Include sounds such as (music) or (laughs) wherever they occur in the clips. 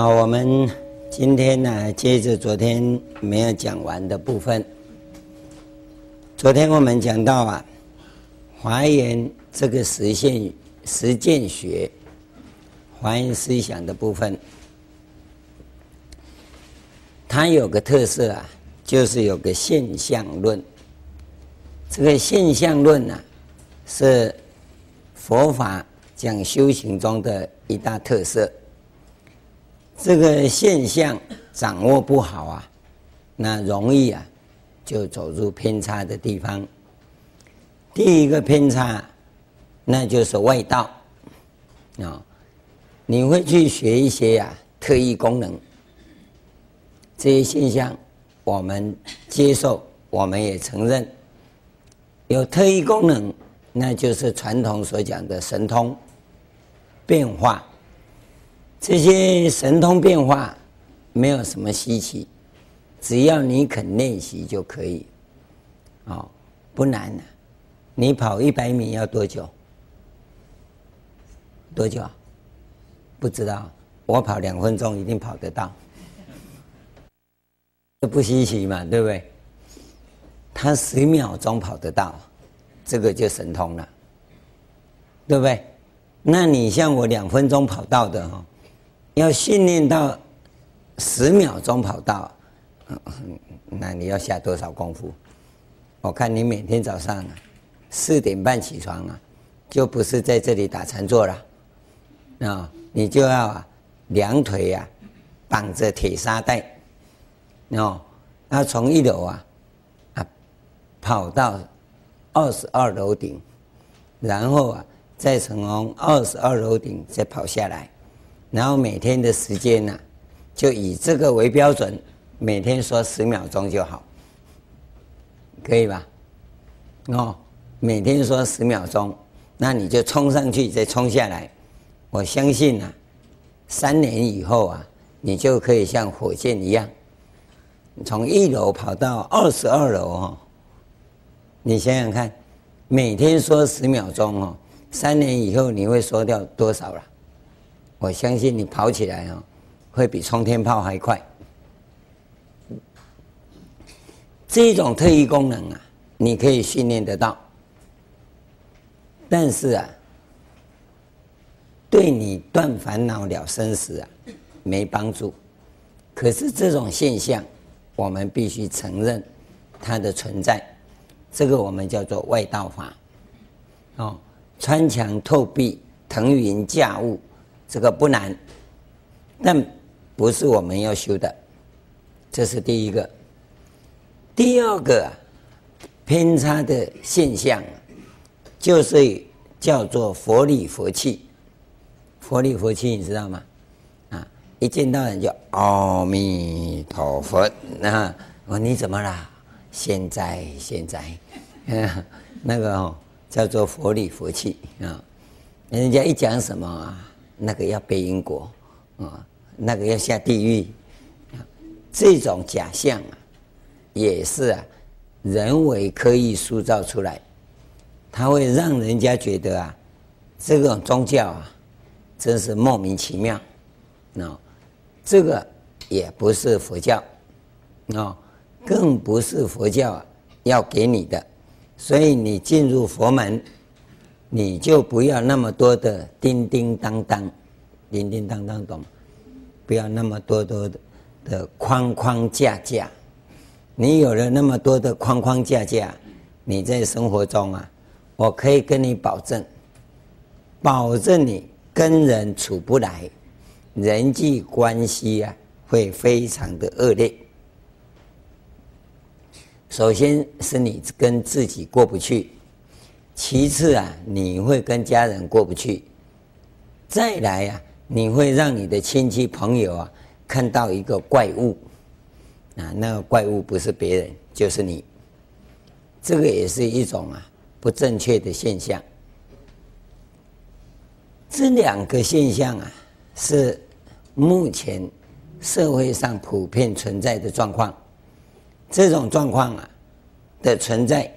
好，我们今天呢，接着昨天没有讲完的部分。昨天我们讲到啊，华严这个实现实践学，华严思想的部分，它有个特色啊，就是有个现象论。这个现象论呢、啊，是佛法讲修行中的一大特色。这个现象掌握不好啊，那容易啊，就走入偏差的地方。第一个偏差，那就是外道啊，你会去学一些呀、啊、特异功能，这些现象我们接受，我们也承认。有特异功能，那就是传统所讲的神通变化。这些神通变化没有什么稀奇，只要你肯练习就可以。哦，不难的。你跑一百米要多久？多久？不知道。我跑两分钟一定跑得到。这不稀奇嘛，对不对？他十秒钟跑得到，这个就神通了，对不对？那你像我两分钟跑到的哈，要训练到十秒钟跑到，那你要下多少功夫？我看你每天早上四点半起床啊，就不是在这里打禅坐了啊，你就要两腿呀绑着铁沙袋，哦，那从一楼啊啊。跑到二十二楼顶，然后啊，再从二十二楼顶再跑下来，然后每天的时间呢、就以这个为标准，每天说十秒钟就好，可以吧？哦，每天说十秒钟，那你就冲上去再冲下来，我相信啊，三年以后啊，你就可以像火箭一样，从一楼跑到二十二楼哦。你想想看，每天说十秒钟哦，三年以后你会说掉多少了？我相信你跑起来哦，会比冲天炮还快。这种特异功能啊，你可以训练得到，但是啊，对你断烦恼了生死啊，没帮助。可是这种现象，我们必须承认它的存在。这个我们叫做外道法，哦，穿墙透壁、腾云驾雾，这个不难，但不是我们要修的，这是第一个。第二个偏差的现象，就是叫做佛理佛气。佛理佛气你知道吗？啊，一见到人就阿弥陀佛，那我你怎么啦？现在现在，那个叫做佛理佛气啊，人家一讲什么啊，那个要背因果啊，那个要下地狱，这种假象啊，也是啊人为刻意塑造出来，它会让人家觉得啊，这种宗教啊，真是莫名其妙，啊，这个也不是佛教，啊。更不是佛教要给你的，所以你进入佛门，你就不要那么多的叮叮当当，叮叮当当懂？不要那么多多的的框框架架。你有了那么多的框框架架，你在生活中啊，我可以跟你保证，保证你跟人处不来，人际关系啊会非常的恶劣。首先是你跟自己过不去，其次啊，你会跟家人过不去，再来啊，你会让你的亲戚朋友啊看到一个怪物，啊，那个怪物不是别人，就是你，这个也是一种啊不正确的现象。这两个现象啊，是目前社会上普遍存在的状况。这种状况啊的存在，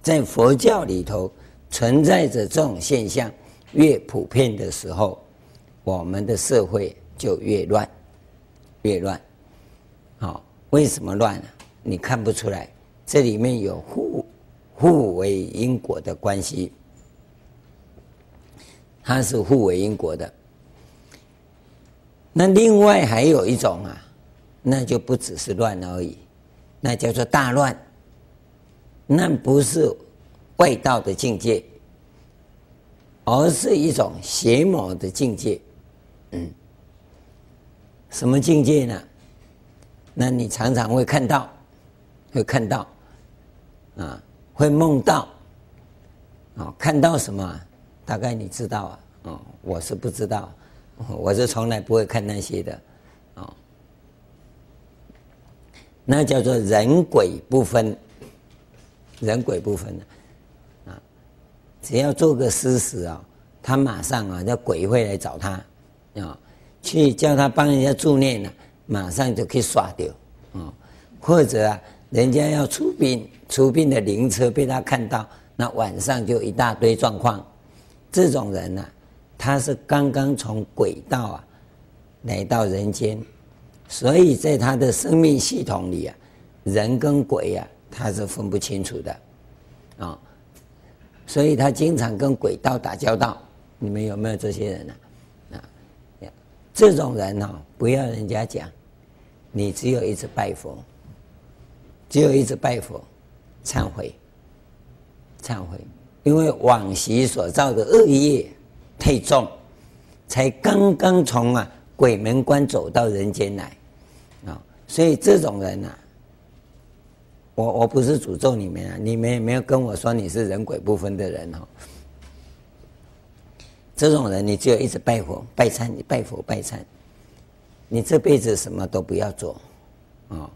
在佛教里头存在着这种现象，越普遍的时候，我们的社会就越乱，越乱。好，为什么乱呢？你看不出来，这里面有互互为因果的关系，它是互为因果的。那另外还有一种啊，那就不只是乱而已，那叫做大乱。那不是外道的境界，而是一种邪魔的境界。嗯，什么境界呢？那你常常会看到，会看到，啊，会梦到，啊，看到什么？大概你知道啊？哦，我是不知道，(laughs) 我是从来不会看那些的，啊，那叫做人鬼不分，人鬼不分的，只要做个施食啊，他马上啊，那鬼会来找他，啊，去叫他帮人家助念呢。马上就可以刷掉，啊，或者啊，人家要出殡，出殡的灵车被他看到，那晚上就一大堆状况。这种人呢、他是刚刚从鬼道啊来到人间，所以在他的生命系统里啊，人跟鬼啊，他是分不清楚的，啊，所以他经常跟鬼道打交道。你们有没有这些人呢、啊？啊，这种人哦，不要人家讲。你只有一直拜佛，只有一直拜佛，忏悔，忏悔，因为往昔所造的恶业太重，才刚刚从啊鬼门关走到人间来啊，所以这种人呐，我我不是诅咒你们啊，你们也没有跟我说你是人鬼不分的人哦。这种人，你只有一直拜佛、拜忏，你拜佛、拜忏。你这辈子什么都不要做，啊，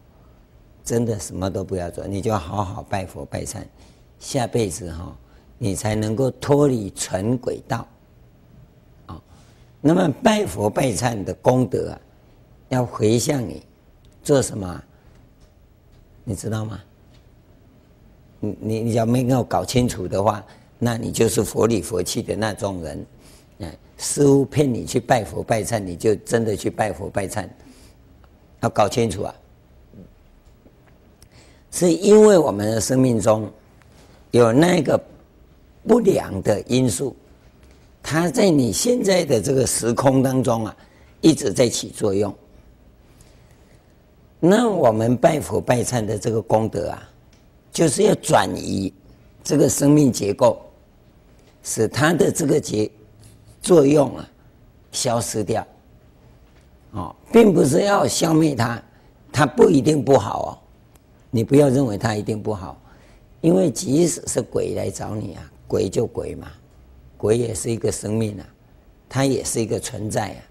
真的什么都不要做，你就好好拜佛拜忏，下辈子哈，你才能够脱离纯鬼道，啊，那么拜佛拜忏的功德啊，要回向你，做什么？你知道吗？你你你要没有搞清楚的话，那你就是佛里佛气的那种人。嗯师父骗你去拜佛拜忏，你就真的去拜佛拜忏，要搞清楚啊！是因为我们的生命中有那个不良的因素，它在你现在的这个时空当中啊，一直在起作用。那我们拜佛拜忏的这个功德啊，就是要转移这个生命结构，使它的这个结。作用啊，消失掉，哦，并不是要消灭它，它不一定不好哦，你不要认为它一定不好，因为即使是鬼来找你啊，鬼就鬼嘛，鬼也是一个生命啊，它也是一个存在啊，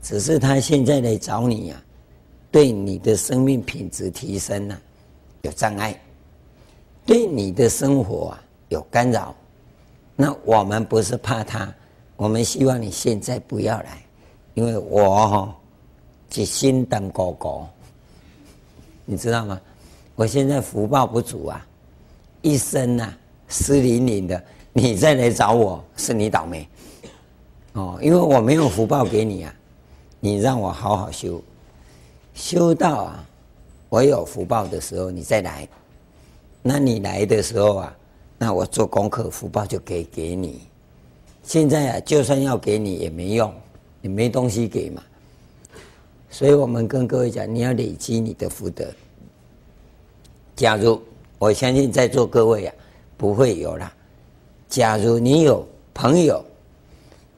只是它现在来找你啊，对你的生命品质提升啊，有障碍，对。你的生活啊有干扰，那我们不是怕他。我们希望你现在不要来，因为我哈一心当哥哥，你知道吗？我现在福报不足啊，一生呐湿淋淋的，你再来找我是你倒霉。哦，因为我没有福报给你啊，你让我好好修，修到啊我有福报的时候你再来，那你来的时候啊，那我做功课福报就给给你。现在啊，就算要给你也没用，你没东西给嘛。所以我们跟各位讲，你要累积你的福德。假如我相信在座各位啊，不会有啦。假如你有朋友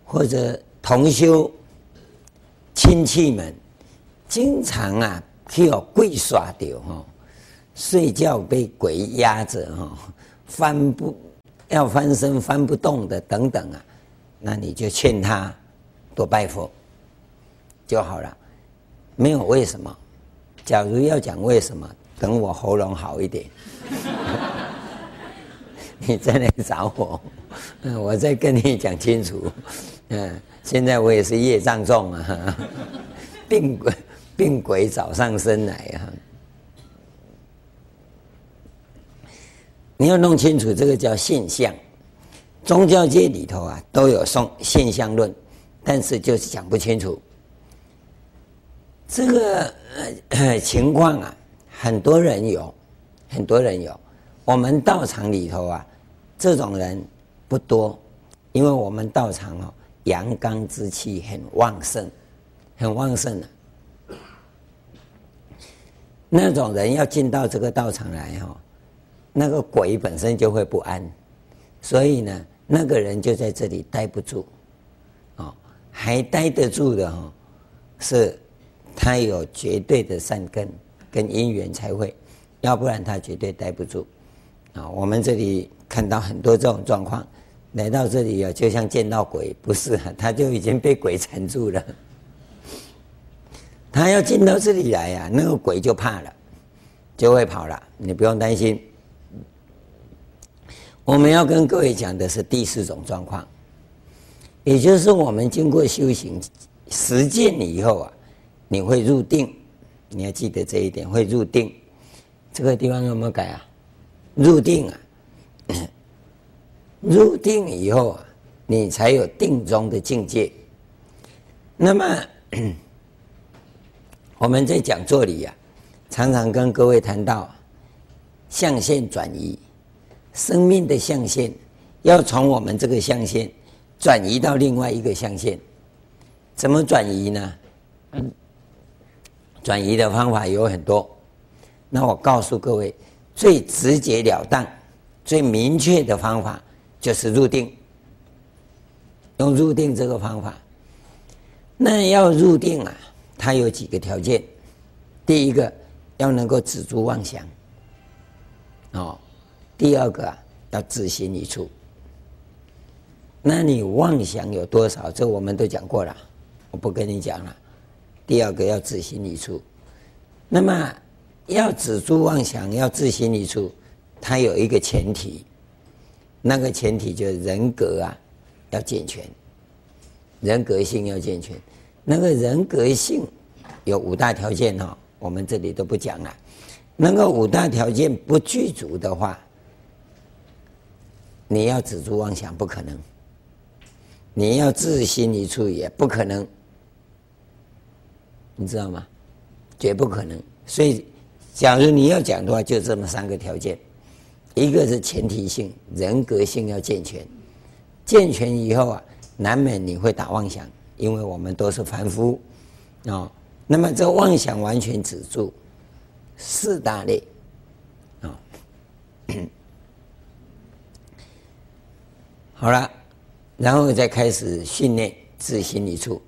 或者同修亲戚们，经常啊去有鬼耍掉哈，睡觉被鬼压着哈，翻不要翻身翻不动的等等啊。那你就劝他多拜佛就好了，没有为什么。假如要讲为什么，等我喉咙好一点，(laughs) 你再来找我，我再跟你讲清楚。嗯，现在我也是业障重啊，病鬼病鬼找上身来啊。你要弄清楚这个叫现象。宗教界里头啊，都有送现象论，但是就是讲不清楚。这个呃情况啊，很多人有，很多人有。我们道场里头啊，这种人不多，因为我们道场哦，阳刚之气很旺盛，很旺盛的啊。那种人要进到这个道场来哈，那个鬼本身就会不安，所以呢，那个人就在这里待不住，哦，还待得住的哈，是。他有绝对的善根跟因缘才会，要不然他绝对待不住。啊，我们这里看到很多这种状况，来到这里啊，就像见到鬼，不是啊，(laughs) 他就已经被鬼缠住了。他要进到这里来呀，那个鬼就怕了，就会跑了。你不用担心。我们要跟各位讲的是第四种状况，也就是我们经过修行实践以后啊。你会入定，你要记得这一点。会入定，这个地方有没有改啊？入定啊，(coughs) 入定以后啊，你才有定中的境界。那么 (coughs) 我们在讲座里、啊，常常跟各位谈到象限转移，生命的象限要从我们这个象限转移到另外一个象限，怎么转移呢？转移的方法有很多，那我告诉各位，最直截了当、最明确的方法就是入定。用入定这个方法，那要入定啊，它有几个条件。第一个要能够止住妄想，哦，第二个要自心一处。那你妄想有多少？这我们都讲过了，我不跟你讲了。第二个要自心一处，那么要止住妄想，要自心一处，它有一个前提，那个前提就是人格啊要健全，人格性要健全。那个人格性有五大条件哈，我们这里都不讲了。那个五大条件不具足的话，你要止住妄想不可能，你要自心一处也不可能。你知道吗？绝不可能。所以，假如你要讲的话，就这么三个条件：一个是前提性，人格性要健全，健全以后啊，难免你会打妄想，因为我们都是凡夫啊、哦。那么这妄想完全止住，四大类啊、哦。好了，然后再开始训练自心一处。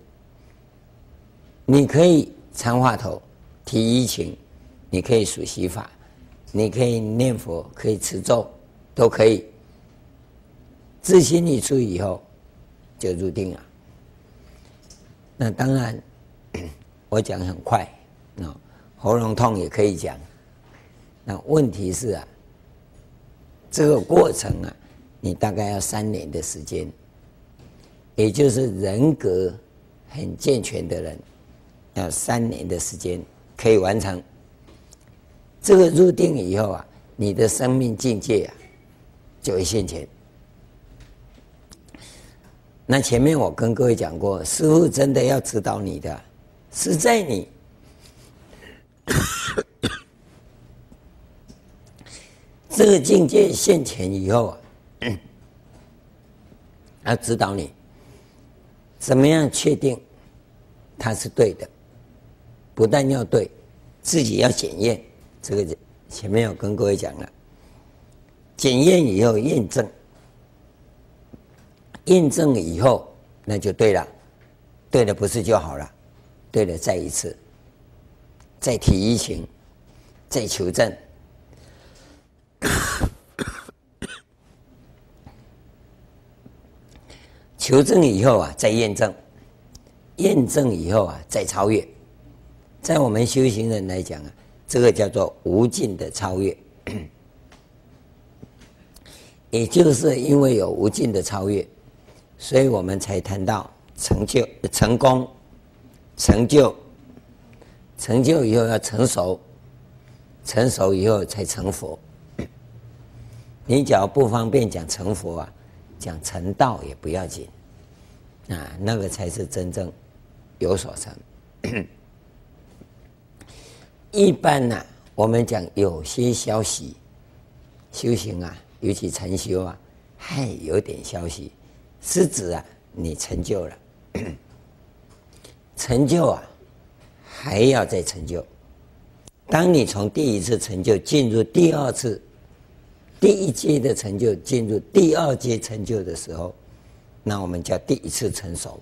你可以长话头、提一情，你可以数息法，你可以念佛，可以持咒，都可以。自心一处以后，就入定了。那当然，(clears throat) 我讲很快，啊，喉咙痛也可以讲。那问题是啊，这个过程啊，你大概要三年的时间，也就是人格很健全的人。要三年的时间可以完成这个入定以后啊，你的生命境界啊就会现前。那前面我跟各位讲过，师父真的要指导你的，是在你 (coughs) 这个境界现前以后啊，要指导你怎么样确定它是对的。不但要对，自己要检验，这个前面有跟各位讲了，检验以后验证，验证以后那就对了，对了不是就好了，对了再一次，再提一情，再求证，求证以后啊再验证，验证以后啊再超越。在我们修行人来讲啊，这个叫做无尽的超越，(clears throat) 也就是因为有无尽的超越，所以我们才谈到成就、成功、成就、成就以后要成熟，成熟以后才成佛。(clears throat) 你只要不方便讲成佛啊，讲成道也不要紧，啊，那个才是真正有所成。一般呢、我们讲有些消息，修行啊，尤其禅修啊，还有点消息，是指啊，你成就了，成就啊，还要再成就。当你从第一次成就进入第二次、第一阶的成就，进入第二阶成就的时候，那我们叫第一次成熟。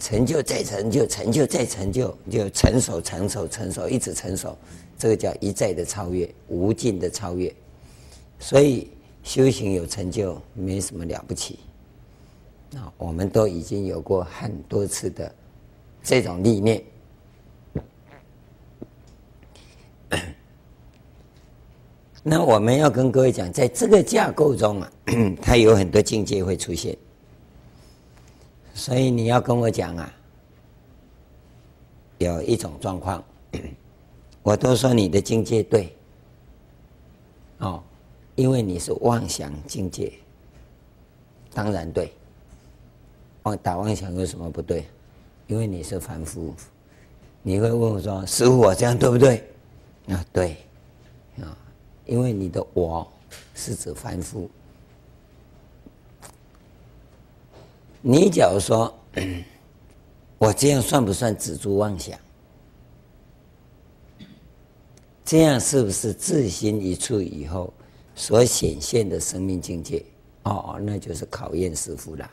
成就再成就，成就再成就，就成熟、成熟、成熟，一直成熟。这个叫一再的超越，无尽的超越。所以修行有成就，没什么了不起。啊，我们都已经有过很多次的这种历练。那我们要跟各位讲，在这个架构中啊，(clears throat) 它有很多境界会出现。所以你要跟我讲啊，有一种状况，(clears throat) 我都说你的境界对，哦，因为你是妄想境界，当然对。妄打妄想有什么不对？因为你是凡夫，你会问我说：“师傅，我这样对不对？”啊，对，因为你的我是指凡夫。你假如说，(coughs) 我这样算不算止住妄想？这样是不是自心一处以后所显现的生命境界？哦，那就是考验师傅了。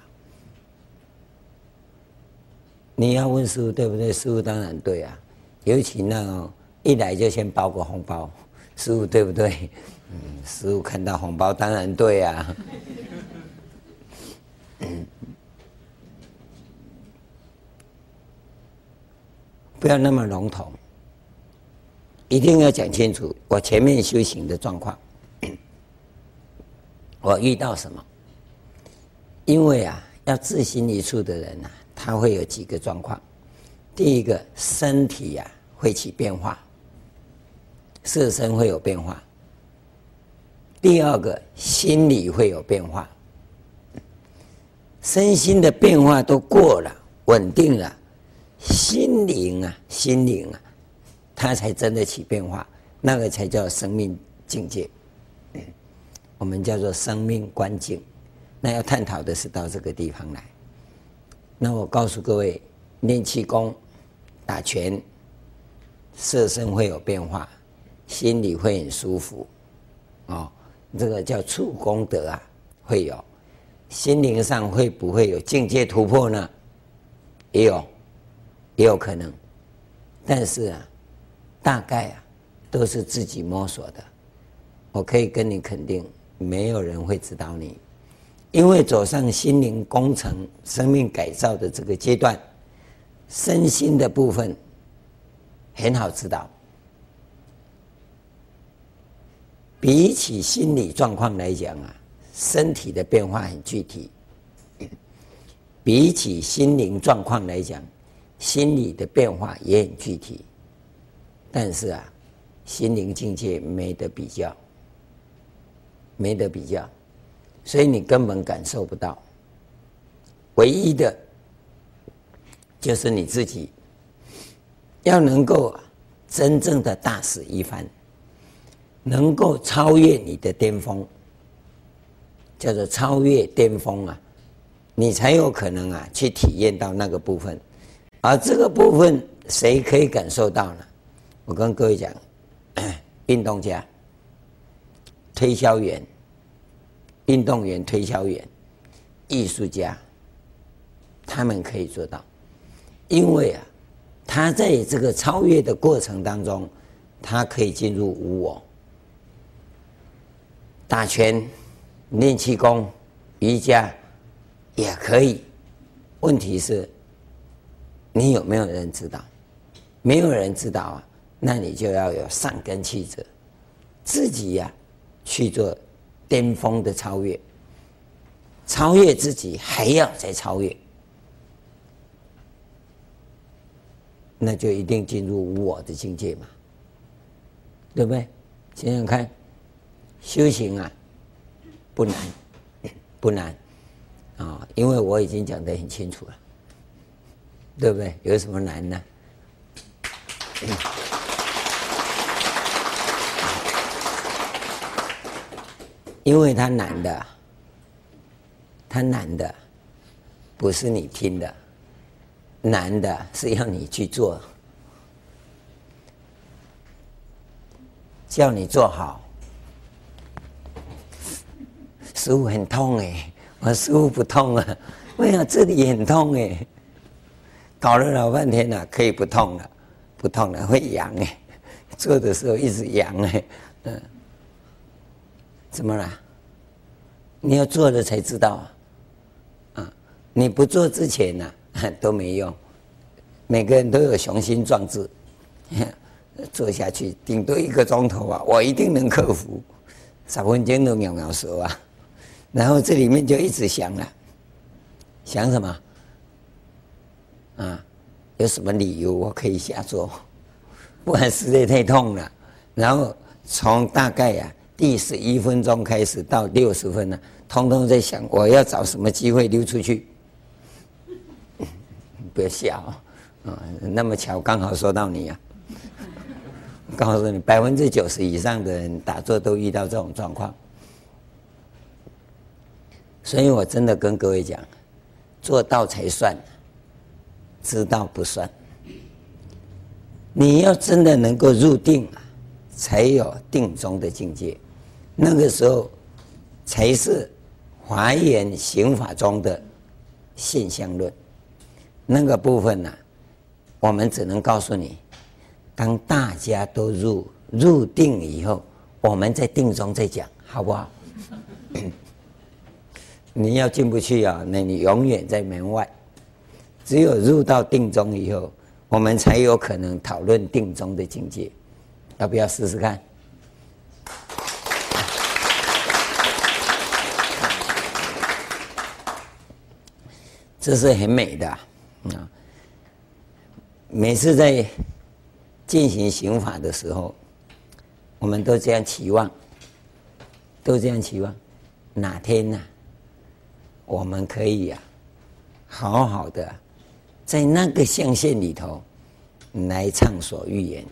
你要问师傅对不对？师傅当然对啊，尤其那种一来就先包个红包，师父对不对？嗯，师父看到红包当然对啊。不要那么笼统，一定要讲清楚。我前面修行的状况，(coughs) 我遇到什么？因为啊，要自心一处的人呐、啊，他会有几个状况。第一个，身体呀、啊、会起变化，色身会有变化。第二个，心理会有变化，身心的变化都过了，稳定了。心灵啊，心灵啊，它才真的起变化，那个才叫生命境界。我们叫做生命观境。那要探讨的是到这个地方来。那我告诉各位，练气功、打拳，色身会有变化，心里会很舒服。哦，这个叫触功德啊，会有。心灵上会不会有境界突破呢？也有。也有可能，但是啊，大概啊，都是自己摸索的。我可以跟你肯定，没有人会指导你，因为走上心灵工程、生命改造的这个阶段，身心的部分很好指导。比起心理状况来讲啊，身体的变化很具体；比起心灵状况来讲，心理的变化也很具体，但是啊，心灵境界没得比较，没得比较，所以你根本感受不到。唯一的，就是你自己要能够真正的大使一番，能够超越你的巅峰，叫做超越巅峰啊，你才有可能啊去体验到那个部分。而这个部分谁可以感受到呢？我跟各位讲，(clears throat) 运动家、推销员、运动员、推销员、艺术家，他们可以做到，因为啊，他在这个超越的过程当中，他可以进入无我。打拳、练气功、瑜伽也可以，问题是。你有没有人知道？没有人知道啊，那你就要有善根气质，自己呀、去做巅峰的超越，超越自己还要再超越，那就一定进入我的境界嘛，对不对？想想看，修行啊不难，(coughs) 不难啊，因为我已经讲得很清楚了。对不对？有什么难呢？(coughs) 因为它难的，它难的不是你听的，难的是要你去做，叫你做好。师傅很痛哎，我师傅不痛啊，为什么这里很痛哎？搞了老半天了，可以不痛了，不痛了会痒哎，做的时候一直痒哎，嗯，怎么了？你要做了才知道啊，啊，你不做之前呢都没用，每个人都有雄心壮志，做下去顶多一个钟头啊，我一定能克服，十分钟都秒秒熟啊，然后这里面就一直想了，想什么？啊，有什么理由我可以瞎做？(laughs) 不然实在太痛了。然后从大概、啊、第十一分钟开始到六十分呢，通通在想我要找什么机会溜出去。(laughs) 不要笑啊！那么巧刚好说到你啊！告诉你，百分之九十以上的人打坐都遇到这种状况。所以我真的跟各位讲，做到才算。知道不算，你要真的能够入定，才有定中的境界。那个时候，才是华严刑法中的现象论。那个部分呢、我们只能告诉你，当大家都入入定以后，我们在定中再讲，好不好？你要进不去啊，那你永远在门外。只有入到定中以后，我们才有可能讨论定中的境界。要不要试试看？这是很美的啊！每次在进行行法的时候，我们都这样期望，都这样期望，哪天呢、啊，我们可以呀、啊，好好的。在那个象限里头来畅所欲言，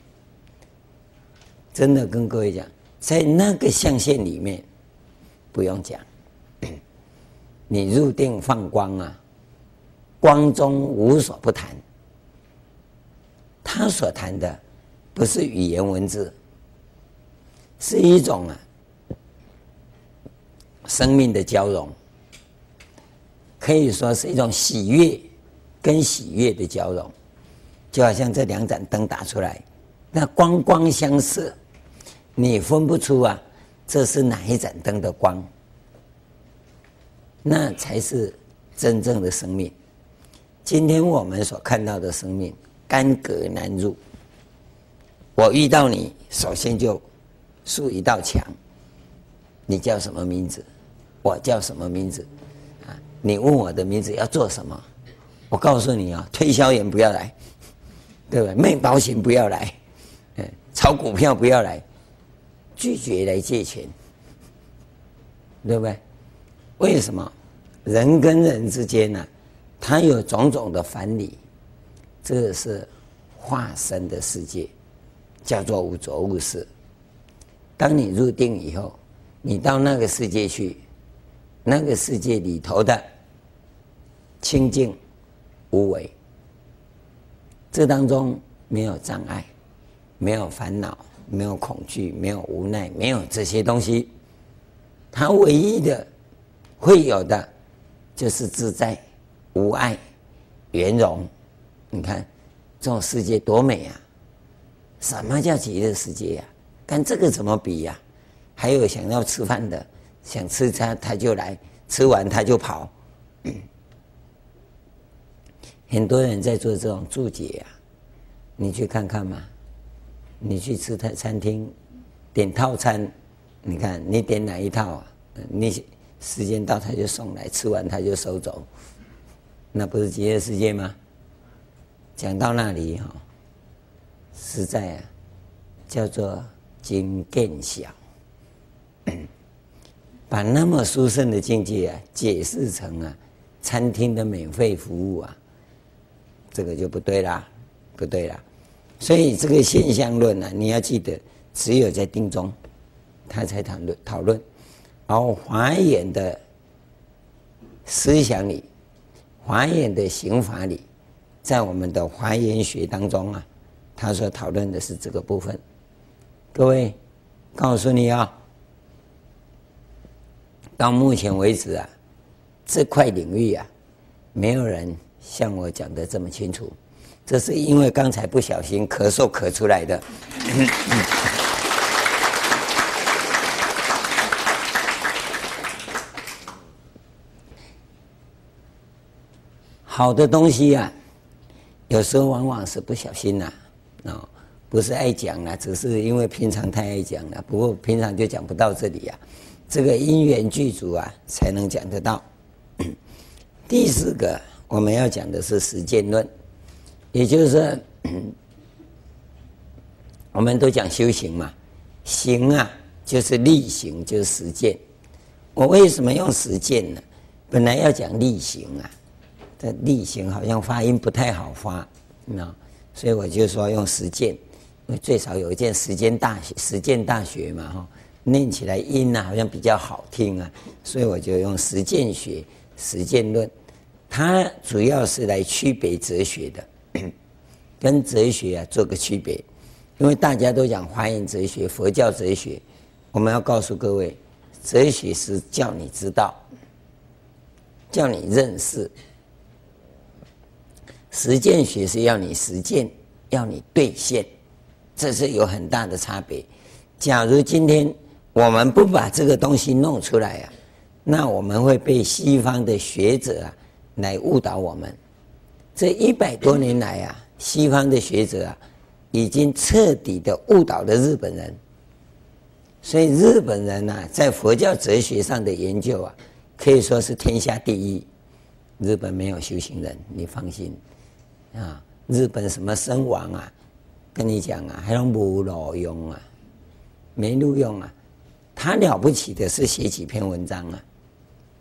真的跟各位讲，在那个象限里面不用讲，(coughs) 你入定放光啊，光中无所不谈。他所谈的不是语言文字，是一种啊生命的交融，可以说是一种喜悦。跟喜悦的交融，就好像这两盏灯打出来，那光光相射，你分不出啊，这是哪一盏灯的光？那才是真正的生命。今天我们所看到的生命，干戈难入。我遇到你，首先就竖一道墙。你叫什么名字？我叫什么名字？你问我的名字要做什么？我告诉你啊，推销员不要来，对不对？卖保险不要来，炒股票不要来，拒绝来借钱，对不对？为什么？人跟人之间呢、他有种种的烦理，这个是化身的世界，叫做无着物识。当你入定以后，你到那个世界去，那个世界里头的清净。无为，这当中没有障碍，没有烦恼，没有恐惧，没有无奈，没有这些东西。它唯一的会有的，就是自在、无碍、圆融。你看，这种世界多美啊！什么叫极乐世界呀？跟这个怎么比呀？还有想要吃饭的，想吃他他就来，吃完他就跑。很多人在做这种注解啊，你去看看嘛。你去吃他餐厅，点套餐，你看你点哪一套啊？你时间到他就送来，吃完他就收走，那不是极乐世界吗？讲到那里哈，实在啊，叫做精更小，(clears throat) 把那么殊胜的境界啊，解释成啊，餐厅的免费服务啊。这个就不对啦，不对啦。所以这个现象论呢、啊，你要记得，只有在定中，他才谈论讨论。然后华严的思想里，华严的刑法里，在我们的华严学当中啊，他所讨论的是这个部分。各位，告诉你啊，到目前为止啊，这块领域啊，没有人像我讲的这么清楚。这是因为刚才不小心咳嗽咳出来的。好的东西呀、啊，有时候往往是不小心呐，啊，不是爱讲了，只是因为平常太爱讲了。不过平常就讲不到这里呀，这个因缘具足啊，才能讲得到。第四个，我们要讲的是实践论，也就是说，(clears throat) 我们都讲修行嘛，行啊，就是力行，就是实践。我为什么用实践呢？本来要讲力行啊。但力行好像发音不太好发，那所以我就说用实践，因为最少有一件实践大学，实践大学嘛哈，念起来音呢好像比较好听啊，所以我就用实践学、实践论，它主要是来区别哲学的，(clears throat) 跟哲学啊做个区别，因为大家都讲华严哲学、佛教哲学，我们要告诉各位，哲学是叫你知道，叫你认识。实践学是要你实践，要你兑现，这是有很大的差别。假如今天我们不把这个东西弄出来啊，那我们会被西方的学者啊来误导我们。这一百多年来啊，西方的学者啊已经彻底的误导了日本人。所以日本人呢，在佛教哲学上的研究啊，可以说是天下第一。日本没有修行人，你放心。啊，日本什么僧王啊，跟你讲啊，还有无路用啊，没路用啊。他了不起的是写几篇文章啊，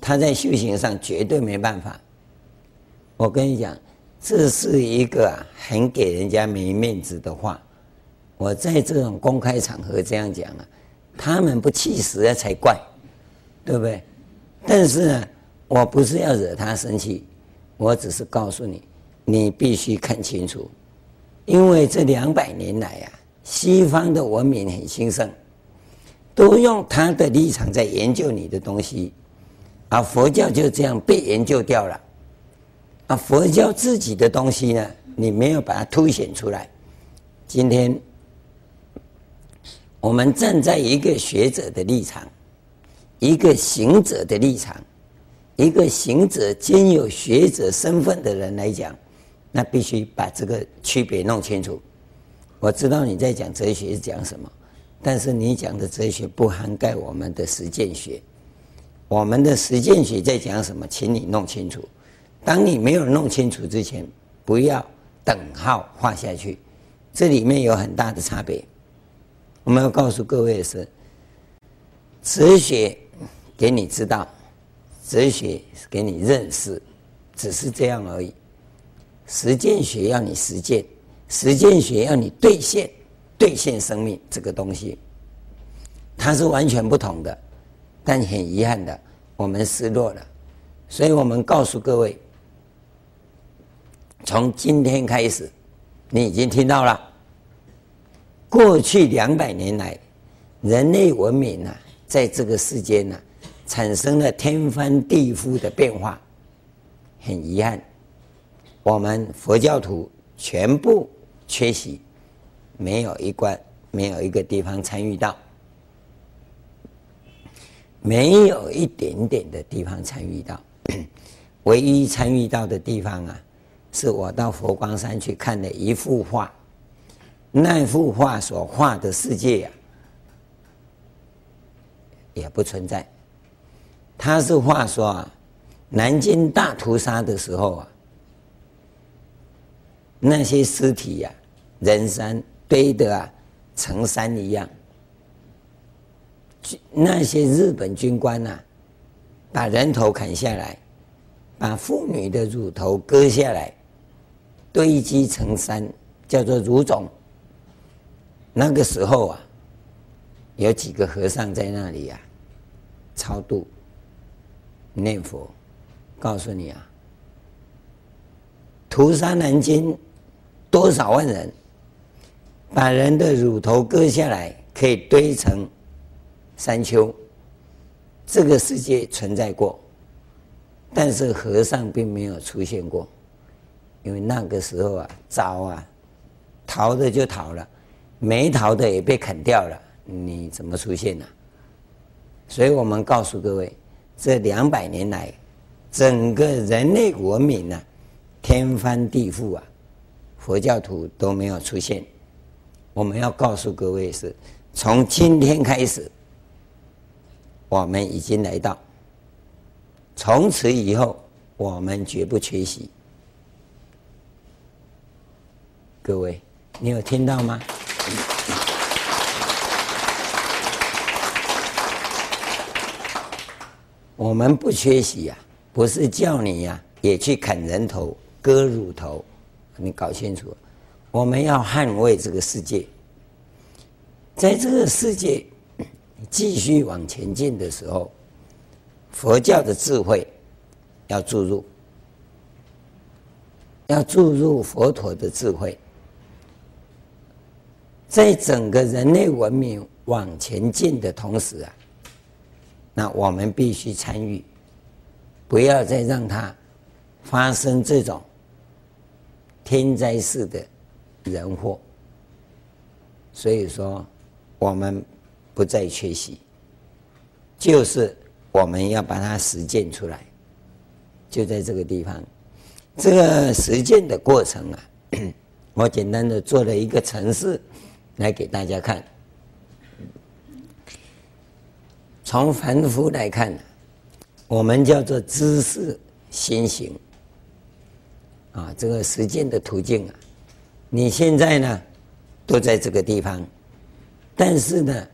他在修行上绝对没办法。我跟你讲，这是一个啊，很给人家没面子的话。我在这种公开场合这样讲啊，他们不气死了才怪，对不对？但是呢，我不是要惹他生气，我只是告诉你。你必须看清楚，因为这两百年来啊，西方的文明很兴盛，都用他的立场在研究你的东西，而佛教就这样被研究掉了。啊，佛教自己的东西呢，你没有把它凸显出来。今天我们站在一个学者的立场，一个行者的立场，一个行者兼有学者身份的人来讲。那必须把这个区别弄清楚。我知道你在讲哲学是讲什么，但是你讲的哲学不涵盖我们的实践学。我们的实践学在讲什么？请你弄清楚。当你没有弄清楚之前，不要等号画下去。这里面有很大的差别。我们要告诉各位的是，哲学给你知道，哲学给你认识，只是这样而已。实践学要你实践，实践学要你兑现，兑现生命这个东西，它是完全不同的。但很遗憾的，我们失落了。所以我们告诉各位，从今天开始，你已经听到了，过去两百年来，人类文明啊，在这个世间呢，产生了天翻地覆的变化，很遗憾。我们佛教徒全部缺席，没有一关，没有一个地方参与到，没有一点点的地方参与到。(coughs) 唯一参与到的地方啊，是我到佛光山去看的一幅画，那幅画所画的世界呀、也不存在。他是画说啊，南京大屠杀的时候啊。那些尸体呀、啊，人山堆得啊，成山一样。那些日本军官呐、把人头砍下来，把妇女的乳头割下来，堆积成山，叫做乳冢。那个时候啊，有几个和尚在那里啊，超度、念佛，告诉你啊，屠杀南京多少万人，把人的乳头割下来可以堆成山丘，这个世界存在过，但是和尚并没有出现过，因为那个时候啊，早啊，逃的就逃了。没逃的也被砍掉了，你怎么出现呢？所以我们告诉各位，这两百年来，整个人类文明呢，天翻地覆啊，佛教徒都没有出现。我们要告诉各位是，从今天开始，我们已经来到，从此以后，我们绝不缺席。各位，你有听到吗？我们不缺席呀，不是叫你呀也去砍人头、割乳头，你搞清楚，我们要捍卫这个世界，在这个世界继续往前进的时候，佛教的智慧要注入，要注入佛陀的智慧，在整个人类文明往前进的同时啊。那我们必须参与，不要再让它发生这种天灾式的人祸。所以说，我们不再缺席，就是我们要把它实践出来，就在这个地方。这个实践的过程啊，(coughs) 我简单的做了一个程式来给大家看。从凡夫来看，我们叫做知识心行。啊，这个实践的途径啊，你现在呢都在这个地方，但是呢，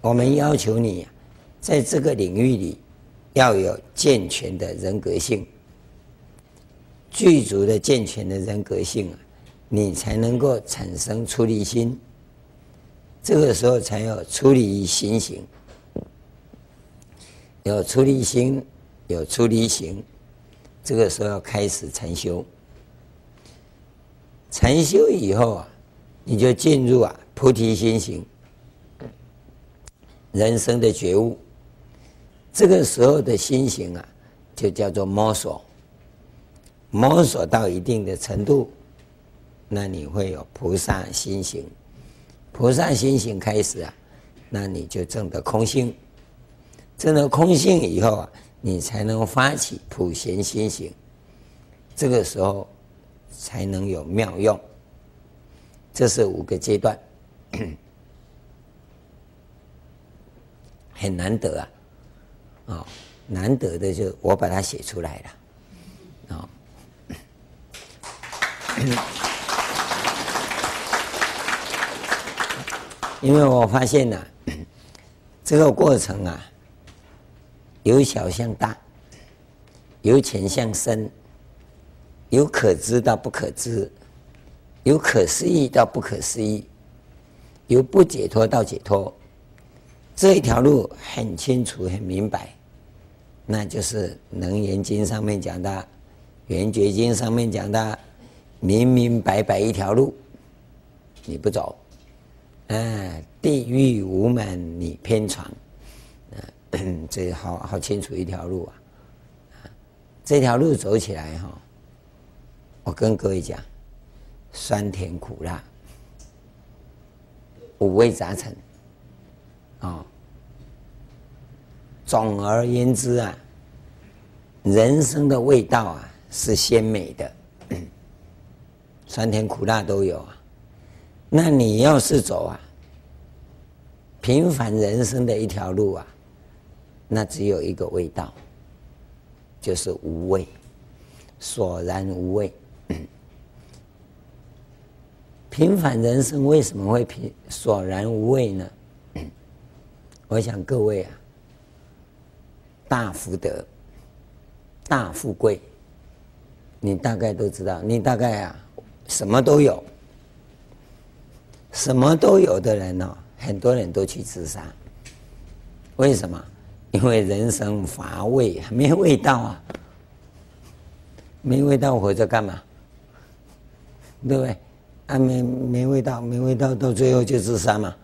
我们要求你在这个领域里要有健全的人格性，具足的健全的人格性啊，你才能够产生出离心，这个时候才要出离心行。有出离心，有出离行，这个时候要开始禅修。禅修以后啊，你就进入啊菩提心行，人生的觉悟。这个时候的心行啊，就叫做摸索。摸索到一定的程度，那你会有菩萨心行。菩萨心行开始啊，那你就证得空性。证得空性以后啊，你才能发起普贤心行，这个时候才能有妙用。这是五个阶段，很难得啊！啊，难得的就我把它写出来了啊。因为我发现呢，这个过程啊。由小向大，由浅向深，由可知到不可知，由可思议到不可思议，由不解脱到解脱，这一条路很清楚、很明白，那就是《楞严经》上面讲的，《圆觉经》上面讲的，明明白白一条路，你不走，啊，地狱无门你偏闯。这好好清楚一条路啊！这条路走起来哈，我跟各位讲，酸甜苦辣，五味杂陈啊。总而言之啊，人生的味道啊是鲜美的，酸甜苦辣都有啊。那你要是走啊，平凡人生的一条路啊。那只有一个味道，就是无味，索然无味。平凡人生为什么会平索然无味呢？我想各位啊，大福德、大富贵，你大概都知道，你大概啊什么都有，什么都有的人呢、很多人都去自杀。为什么？因为人生乏味，(laughs) 没味道啊，没味道，活着干嘛？对不对？啊，没没味道，没味道，到最后就自杀嘛。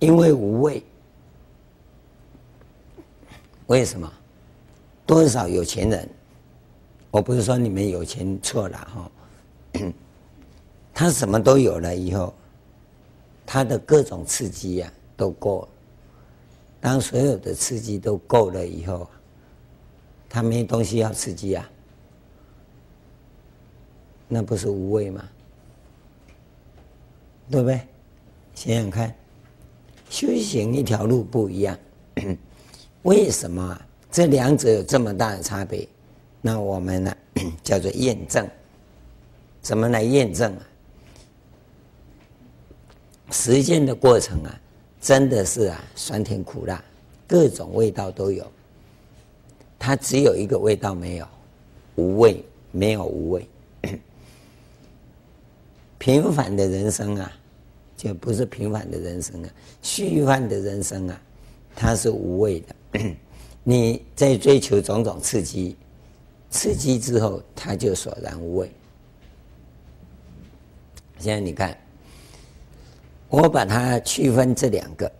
因为无味。为什么？多少有钱人？我不是说你们有钱错了哈。(coughs) 他什么都有了以后，他的各种刺激呀、啊、都够了。当所有的刺激都够了以后，他没东西要刺激啊，那不是无味吗？对不对？想想看，修行一条路不一样，(coughs) 为什么这两者有这么大的差别？那我们呢，(coughs) 叫做验证。怎么来验证啊？实践的过程啊，真的是啊，酸甜苦辣，各种味道都有。它只有一个味道没有，无味，没有无味。(coughs) 平凡的人生啊，就不是平凡的人生啊，虚幻的人生啊，它是无味的。(coughs) 你在追求种种刺激，刺激之后，它就索然无味。现在你看，我把它区分这两个，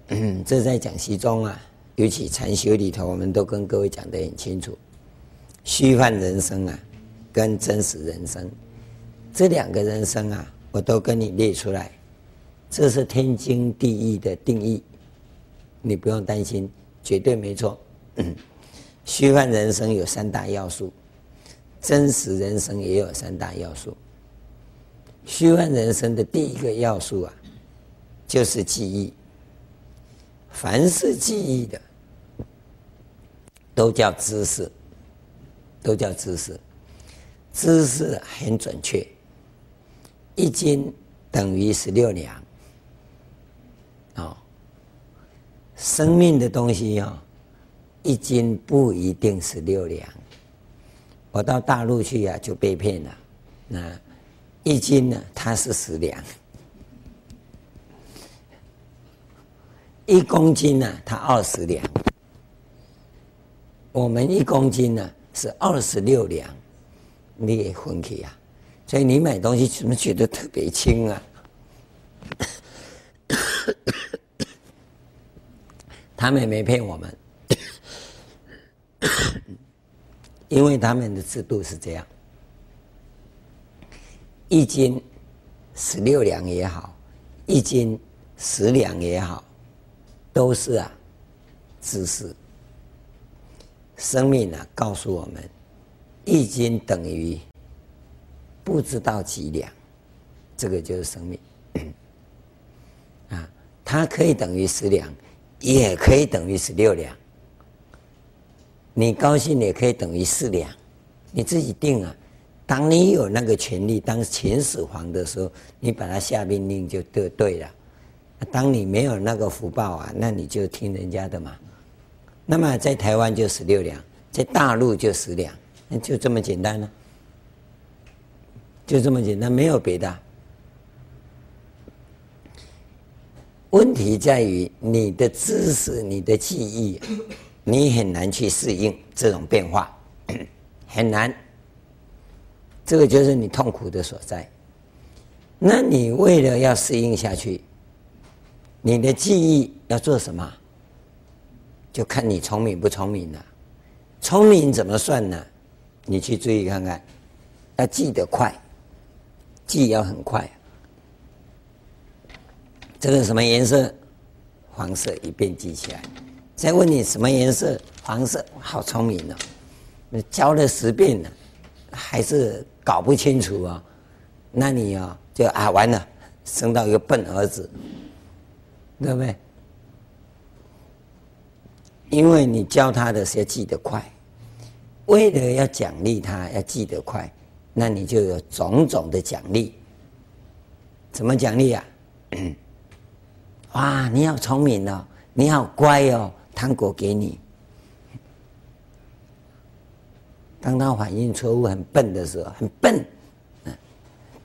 这在讲习中啊，尤其禅修里头，我们都跟各位讲得很清楚，虚幻人生啊，跟真实人生这两个人生啊。我都跟你列出来，这是天经地义的定义，你不用担心，绝对没错。虚幻人生有三大要素，真实人生也有三大要素。虚幻人生的第一个要素啊，就是记忆。凡是记忆的，都叫知识，都叫知识，知识很准确。一斤等于十六两，哦，生命的东西哦，一斤不一定是六两。我到大陆去呀，就被骗了。那一斤呢，它是十两；一公斤呢，它二十两。我们一公斤呢是二十六两，你也分去呀？所以你买东西怎么觉得特别轻啊？他们也没骗我们，因为他们的制度是这样：一斤十六两也好，一斤十两也好，都是啊知识。生命啊，告诉我们，一斤等于。不知道几两，这个就是生命 (coughs) 啊！它可以等于十两，也可以等于十六两。你高兴也可以等于四两，你自己定啊。当你有那个权利当秦始皇的时候，你把他下命令就对对了。当你没有那个福报啊，那你就听人家的嘛。那么在台湾就十六两，在大陆就十两，那就这么简单了。就这么简单，没有别的。问题在于你的知识、你的记忆，你很难去适应这种变化，(coughs) 很难。这个就是你痛苦的所在。那你为了要适应下去，你的记忆要做什么？就看你聪明不聪明了。聪明怎么算呢？你去注意看看，要记得快。记要很快，这个什么颜色？黄色，一遍记起来。再问你什么颜色？黄色，好聪明哦！你教了十遍了，还是搞不清楚啊、那你啊、就啊完了，生到一个笨儿子，对不对？因为你教他的是要记得快，为了要奖励他，要记得快。那你就有种种的奖励，怎么奖励啊？(clears throat) 哇，你好聪明哦，你好乖哦，糖果给你。当他反应错误、很笨的时候，很笨，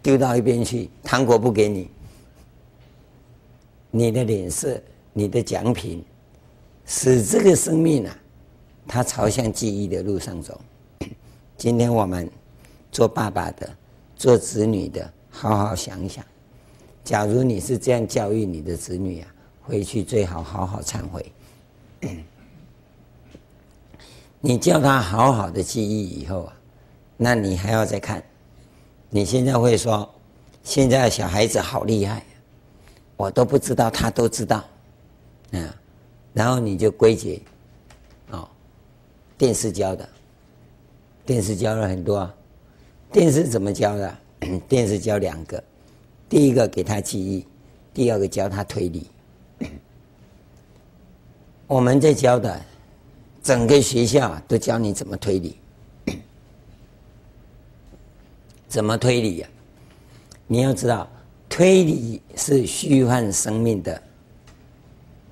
丢到一边去，糖果不给你，你的脸色、你的奖品，使这个生命啊，它朝向记忆的路上走。(coughs) 今天我们做爸爸的、做子女的，好好想想，假如你是这样教育你的子女啊，回去最好好好忏悔。(coughs) 你叫他好好的记忆以后啊，那你还要再看。你现在会说，现在小孩子好厉害，我都不知道，他都知道，啊，然后你就归结，哦，电视教的，电视教了很多，电视怎么教的？电视教两个，第一个给他记忆，第二个教他推理。我们在教的，整个学校都教你怎么推理。怎么推理呀、啊？你要知道，推理是虚幻生命的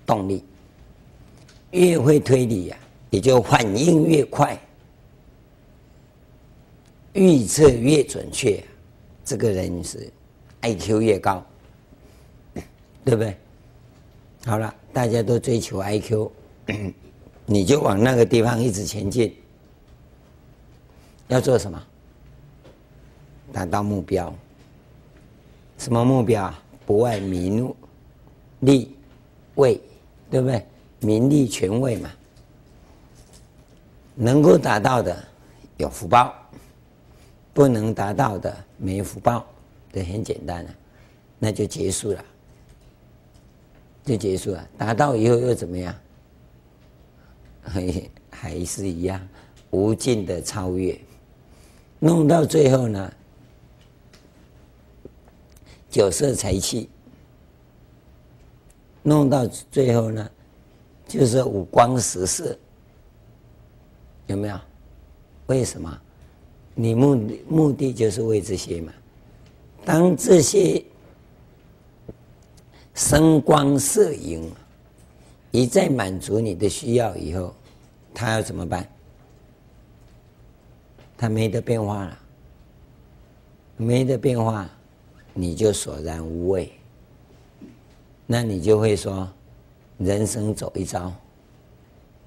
动力。越会推理呀、啊，也就反应越快，预测越准确，这个人是 IQ 越高，(coughs) 对不对？好了，大家都追求 IQ，(coughs) 你就往那个地方一直前进。要做什么？达到目标，什么目标啊？不外名利位，对不对？名利权位嘛，能够达到的有福报，不能达到的没福报，这很简单了，那就结束了，就结束了。达到以后又怎么样？还 (laughs) 还是一样，无尽的超越，弄到最后呢？酒色财气，弄到最后呢，就是五光十色，有没有？为什么？你目的目的就是为这些嘛。当这些声光色影一再满足你的需要以后，他要怎么办？他没得变化了，没得变化。你就索然无味，那你就会说，人生走一遭，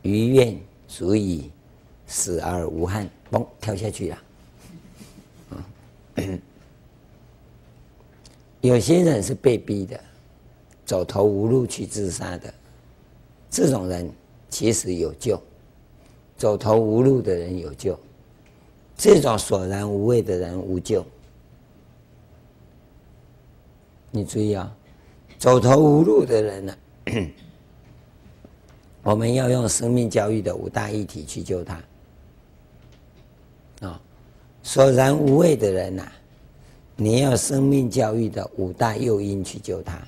余愿足矣，死而无憾，嘣，跳下去了。(coughs) 有些人是被逼的，走投无路去自杀的，这种人其实有救，走投无路的人有救，这种索然无味的人无救。你注意啊，走投无路的人呢，(clears throat) 我们要用生命教育的五大议题去救他。啊，索然无味的人呐，你要生命教育的五大诱因去救他，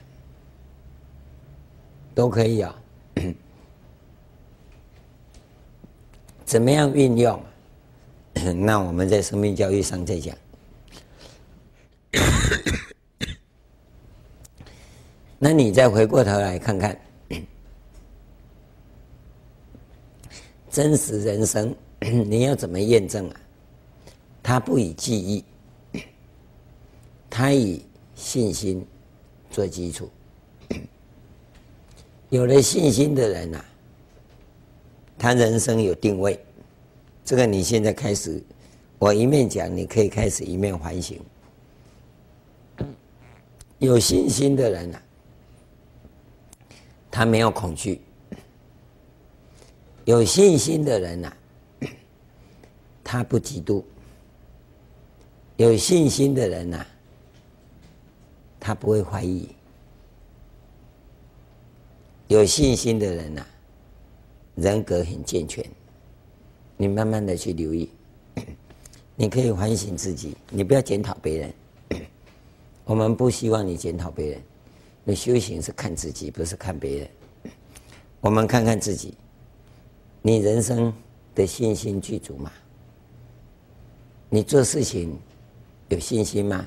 都可以啊。(clears throat) 怎么样运用？(clears throat) 那我们在生命教育上再讲。那你再回过头来看看，真实人生你要怎么验证啊？他不以记忆，他以信心做基础。有了信心的人啊，他人生有定位。这个你现在开始，我一面讲，你可以开始一面反省。有信心的人啊。他没有恐惧，有信心的人呐、(clears throat) 他不嫉妒；有信心的人呐、他不会怀疑；有信心的人呐、人格很健全。你慢慢的去留意，(clears throat) 你可以反省自己，你不要检讨别人。(clears throat) 我们不希望你检讨别人。你修行是看自己，不是看别人。我们看看自己，你人生的信心具足吗？你做事情有信心吗？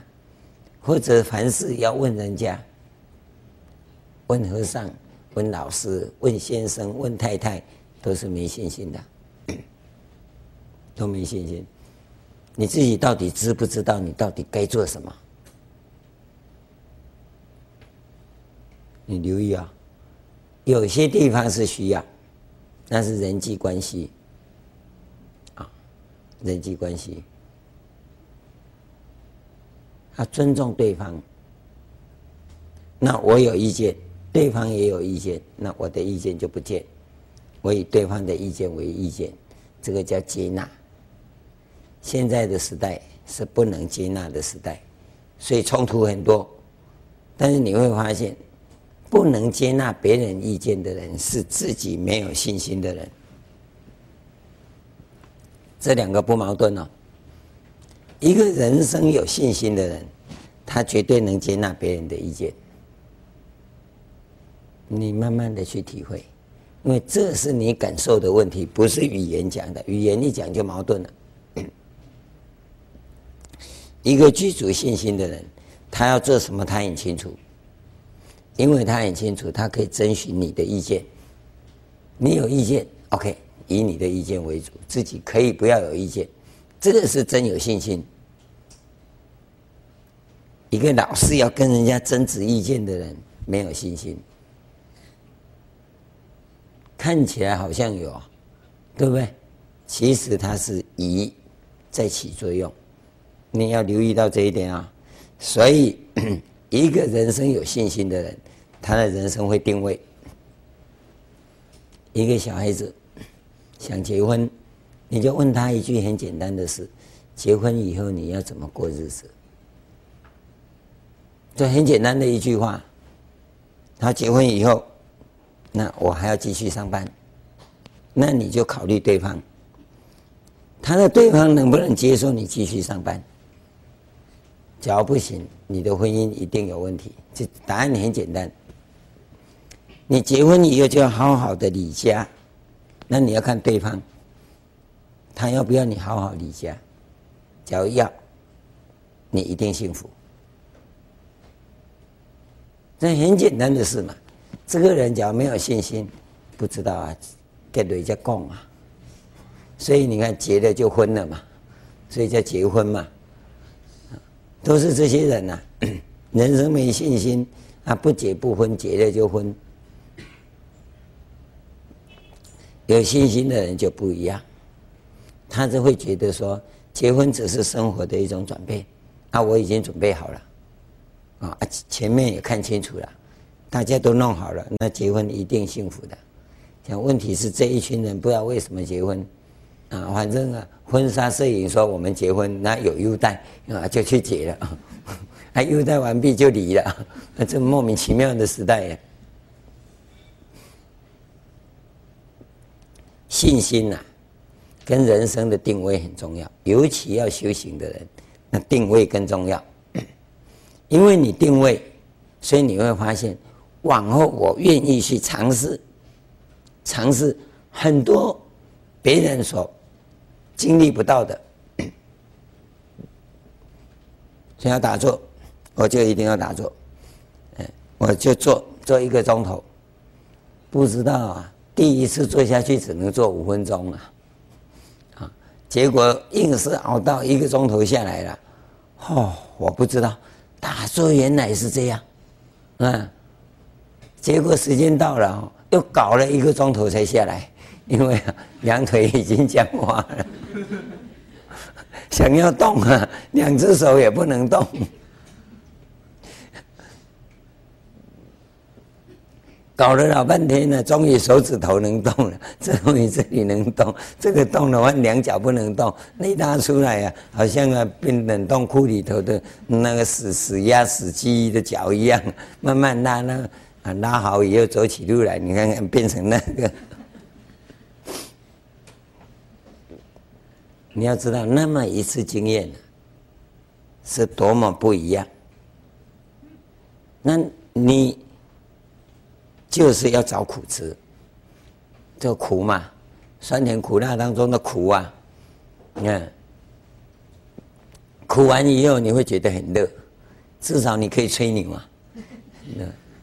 或者凡事要问人家，问和尚、问老师、问先生、问太太，都是没信心的，都没信心。你自己到底知不知道你到底该做什么？你留意啊，有些地方是需要，那是人际关系啊，人际关系，他尊重对方。那我有意见，对方也有意见，那我的意见就不见，我以对方的意见为意见，这个叫接纳。现在的时代是不能接纳的时代，所以冲突很多。但是你会发现，不能接纳别人意见的人，是自己没有信心的人。这两个不矛盾哦。一个人生有信心的人，他绝对能接纳别人的意见。你慢慢的去体会，因为这是你感受的问题，不是语言讲的。语言一讲就矛盾了。一个具足信心的人，他要做什么，他很清楚，因为他很清楚，他可以征询你的意见。你有意见，OK，以你的意见为主，自己可以不要有意见，这个是真有信心。一个老是要跟人家争执意见的人，没有信心。看起来好像有，对不对？其实它是疑在起作用，你要留意到这一点啊。所以，(clears throat) 一个人生有信心的人，他的人生会定位。一个小孩子想结婚，你就问他一句很简单的事：结婚以后你要怎么过日子？这很简单的一句话。他结婚以后。那我还要继续上班，那你就考虑对方，他的对方能不能接受你继续上班？只要不行，你的婚姻一定有问题。这答案很简单，你结婚以后就要好好的理家，那你要看对方，他要不要你好好理家？只要要，你一定幸福。这很简单的事嘛。这个人只要没有信心，不知道啊，跟人家供啊，所以你看结了就婚了嘛，所以叫结婚嘛，都是这些人呐、啊，(coughs) 人生没信心啊，不结不婚，结了就婚。有信心的人就不一样，他就会觉得说，结婚只是生活的一种准备，啊，我已经准备好了，啊，前面也看清楚了。大家都弄好了，那结婚一定幸福的。像问题是这一群人不知道为什么结婚，啊，反正啊，婚纱摄影说我们结婚，那有优待啊，就去结了，(laughs) 啊，优待完毕就离了，那 (laughs) 这莫名其妙的时代呀。信心呐、跟人生的定位很重要，尤其要修行的人，那定位更重要，(coughs) 因为你定位，所以你会发现。往后我愿意去尝试，尝试很多别人所经历不到的。(coughs) 想要打坐，我就一定要打坐。我就坐坐一个钟头。不知道啊，第一次做下去只能做五分钟啊，啊，结果硬是熬到一个钟头下来了。哦，我不知道打坐原来是这样，嗯。结果时间到了，又搞了一个钟头才下来，因为两腿已经僵化了，(laughs) 想要动啊，两只手也不能动，搞了老半天了，终于手指头能动了，(laughs) 终于这里能动，这个动的话两脚不能动，那拉出来呀、啊，好像啊冰冷冻库里头的那个死死鸭死鸡的脚一样，慢慢拉那。啊，拉好以后走起路来，你看看变成那个。(laughs) 你要知道，那么一次经验是多么不一样。那你就是要找苦吃，这个苦嘛，酸甜苦辣当中的苦啊，你看，苦完以后你会觉得很乐，至少你可以吹牛嘛，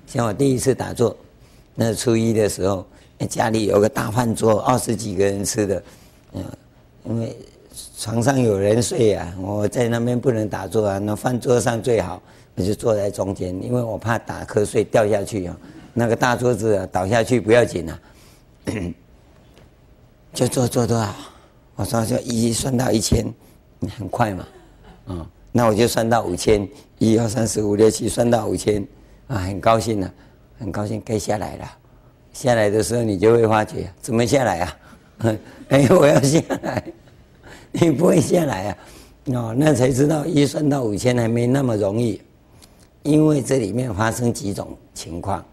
像我第一次打坐，那初一的时候，家里有个大饭桌，二十几个人吃的，嗯，因为床上有人睡啊，我在那边不能打坐啊，那饭桌上最好，我就坐在中间，因为我怕打瞌睡掉下去啊，那个大桌子倒下去不要紧了，(coughs) 就做做多少？我说就一算到一千，很快嘛，啊，那我就算到五千，一二三四五六七，算到五千，啊，很高兴了，很高兴该下来了。下来的时候你就会发觉，怎么下来啊？(laughs) 哎，我要下来，(laughs) 你不会下来啊？哦，那才知道一算到五千还没那么容易，因为这里面发生几种情况。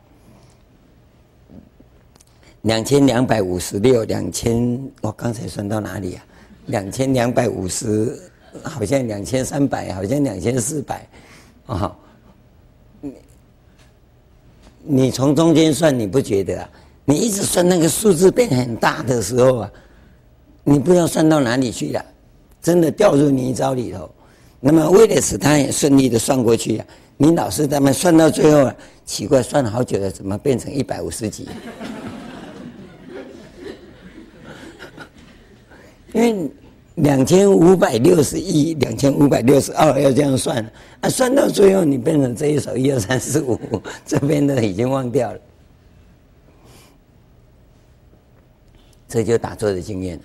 两千两百五十六，两千，我刚才算到哪里啊？两千两百五十，好像两千三百，好像两千四百，啊，你你从中间算，你不觉得啊？你一直算那个数字变很大的时候啊，你不知道算到哪里去了。真的掉入泥沼里头，那么为了使他也顺利的算过去啊，你老是他们算到最后啊，奇怪，算了好久了，怎么变成一百五十几？因为两千五百六十一、两千五百六十二要这样算啊，算到最后你变成这一首一二三四五，(laughs) 这边的已经忘掉了，这就打坐的经验了，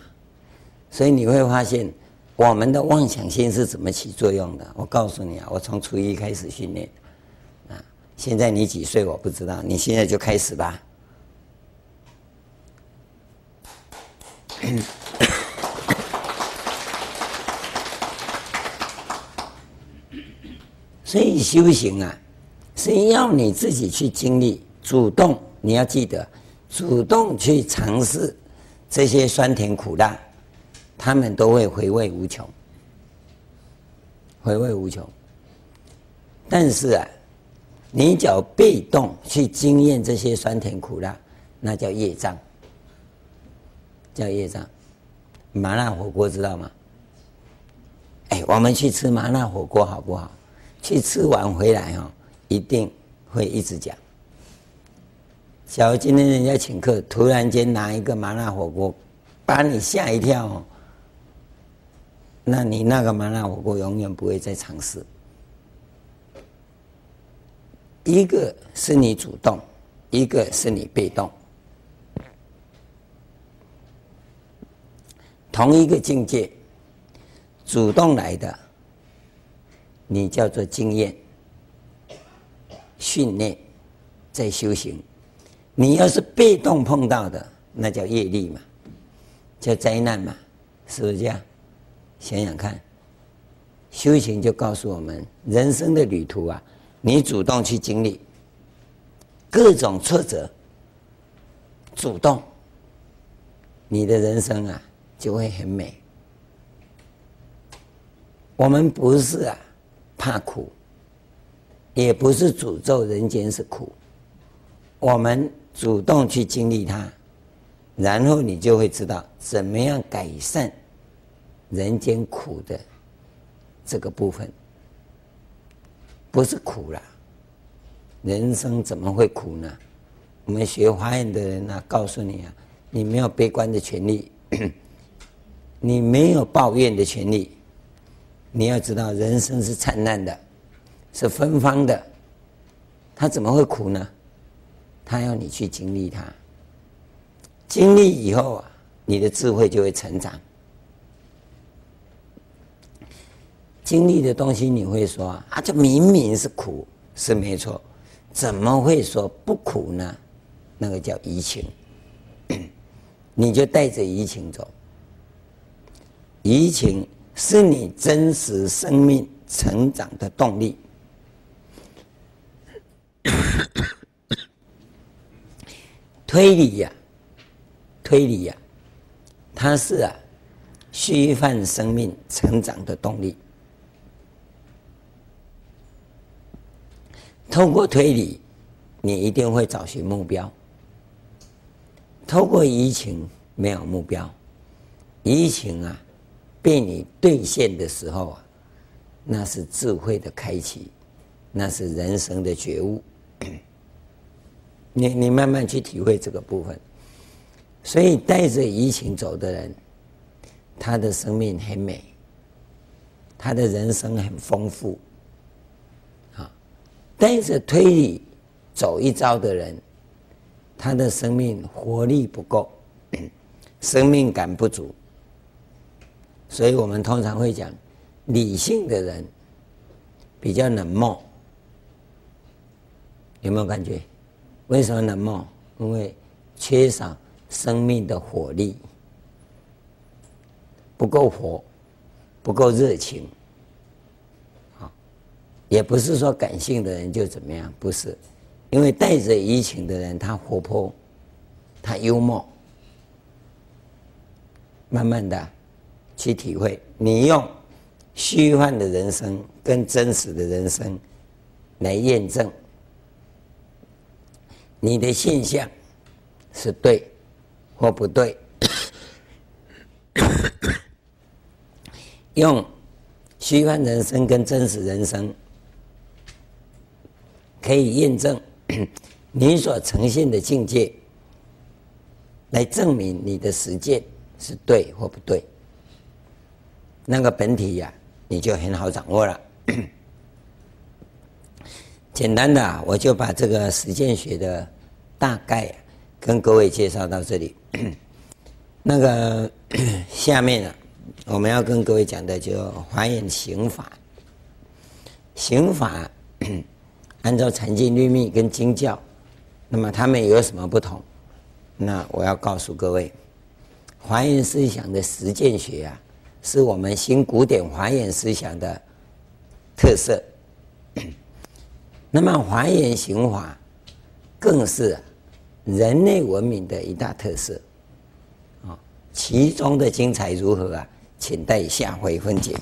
所以你会发现。我们的妄想心是怎么起作用的？我告诉你啊，我从初一开始训练，啊，现在你几岁我不知道，你现在就开始吧。(coughs) 所以修行啊，是要你自己去经历，主动，你要记得，主动去尝试这些酸甜苦辣。他们都会回味无穷，回味无穷。但是啊，你只要被动去经验这些酸甜苦辣，那叫业障，叫业障。麻辣火锅知道吗？哎，我们去吃麻辣火锅好不好？去吃完回来哦，一定会一直讲。假如今天人家请客，突然间拿一个麻辣火锅，把你吓一跳哦。那你那个麻辣火锅永远不会再尝试。一个是你主动，一个是你被动。同一个境界，主动来的，你叫做经验、训练，在修行；你要是被动碰到的，那叫业力嘛，叫灾难嘛，是不是这样？想想看，修行就告诉我们，人生的旅途啊，你主动去经历各种挫折，主动，你的人生啊就会很美。我们不是啊怕苦，也不是诅咒人间是苦，我们主动去经历它，然后你就会知道怎么样改善。人间苦的这个部分，不是苦了。人生怎么会苦呢？我们学华严的人呢、啊，告诉你啊，你没有悲观的权利，(clears throat) 你没有抱怨的权利。你要知道，人生是灿烂的，是芬芳的，他怎么会苦呢？他要你去经历它，经历以后啊，你的智慧就会成长。经历的东西，你会说啊，这明明是苦，是没错，怎么会说不苦呢？那个叫移情，你就带着移情走。移情是你真实生命成长的动力。(coughs) 推理呀、推理呀、它是啊，虚幻生命成长的动力。透过推理，你一定会找寻目标。透过移情，没有目标。移情啊，被你兑现的时候啊，那是智慧的开启，那是人生的觉悟。你你慢慢去体会这个部分。所以带着移情走的人，他的生命很美，他的人生很丰富。啊带着推理走一遭的人，他的生命活力不够，生命感不足，所以我们通常会讲，理性的人比较冷漠，有没有感觉？为什么冷漠？因为缺少生命的活力，不够活，不够热情。也不是说感性的人就怎么样，不是，因为带着移情的人，他活泼，他幽默，慢慢的去体会。你用虚幻的人生跟真实的人生来验证你的现象是对或不对，用虚幻人生跟真实人生。可以验证你所呈现的境界，来证明你的实践是对或不对。那个本体呀、你就很好掌握了。(coughs) 简单的，我就把这个实践学的大概跟各位介绍到这里。(coughs) 那个 (coughs) 下面呢，我们要跟各位讲的就华严刑法，刑法。按照禅经律密跟经教，那么他们有什么不同？那我要告诉各位，华严思想的实践学啊，是我们新古典华严思想的特色。那么华严刑法更是人类文明的一大特色。啊，其中的精彩如何啊？请待下回分解。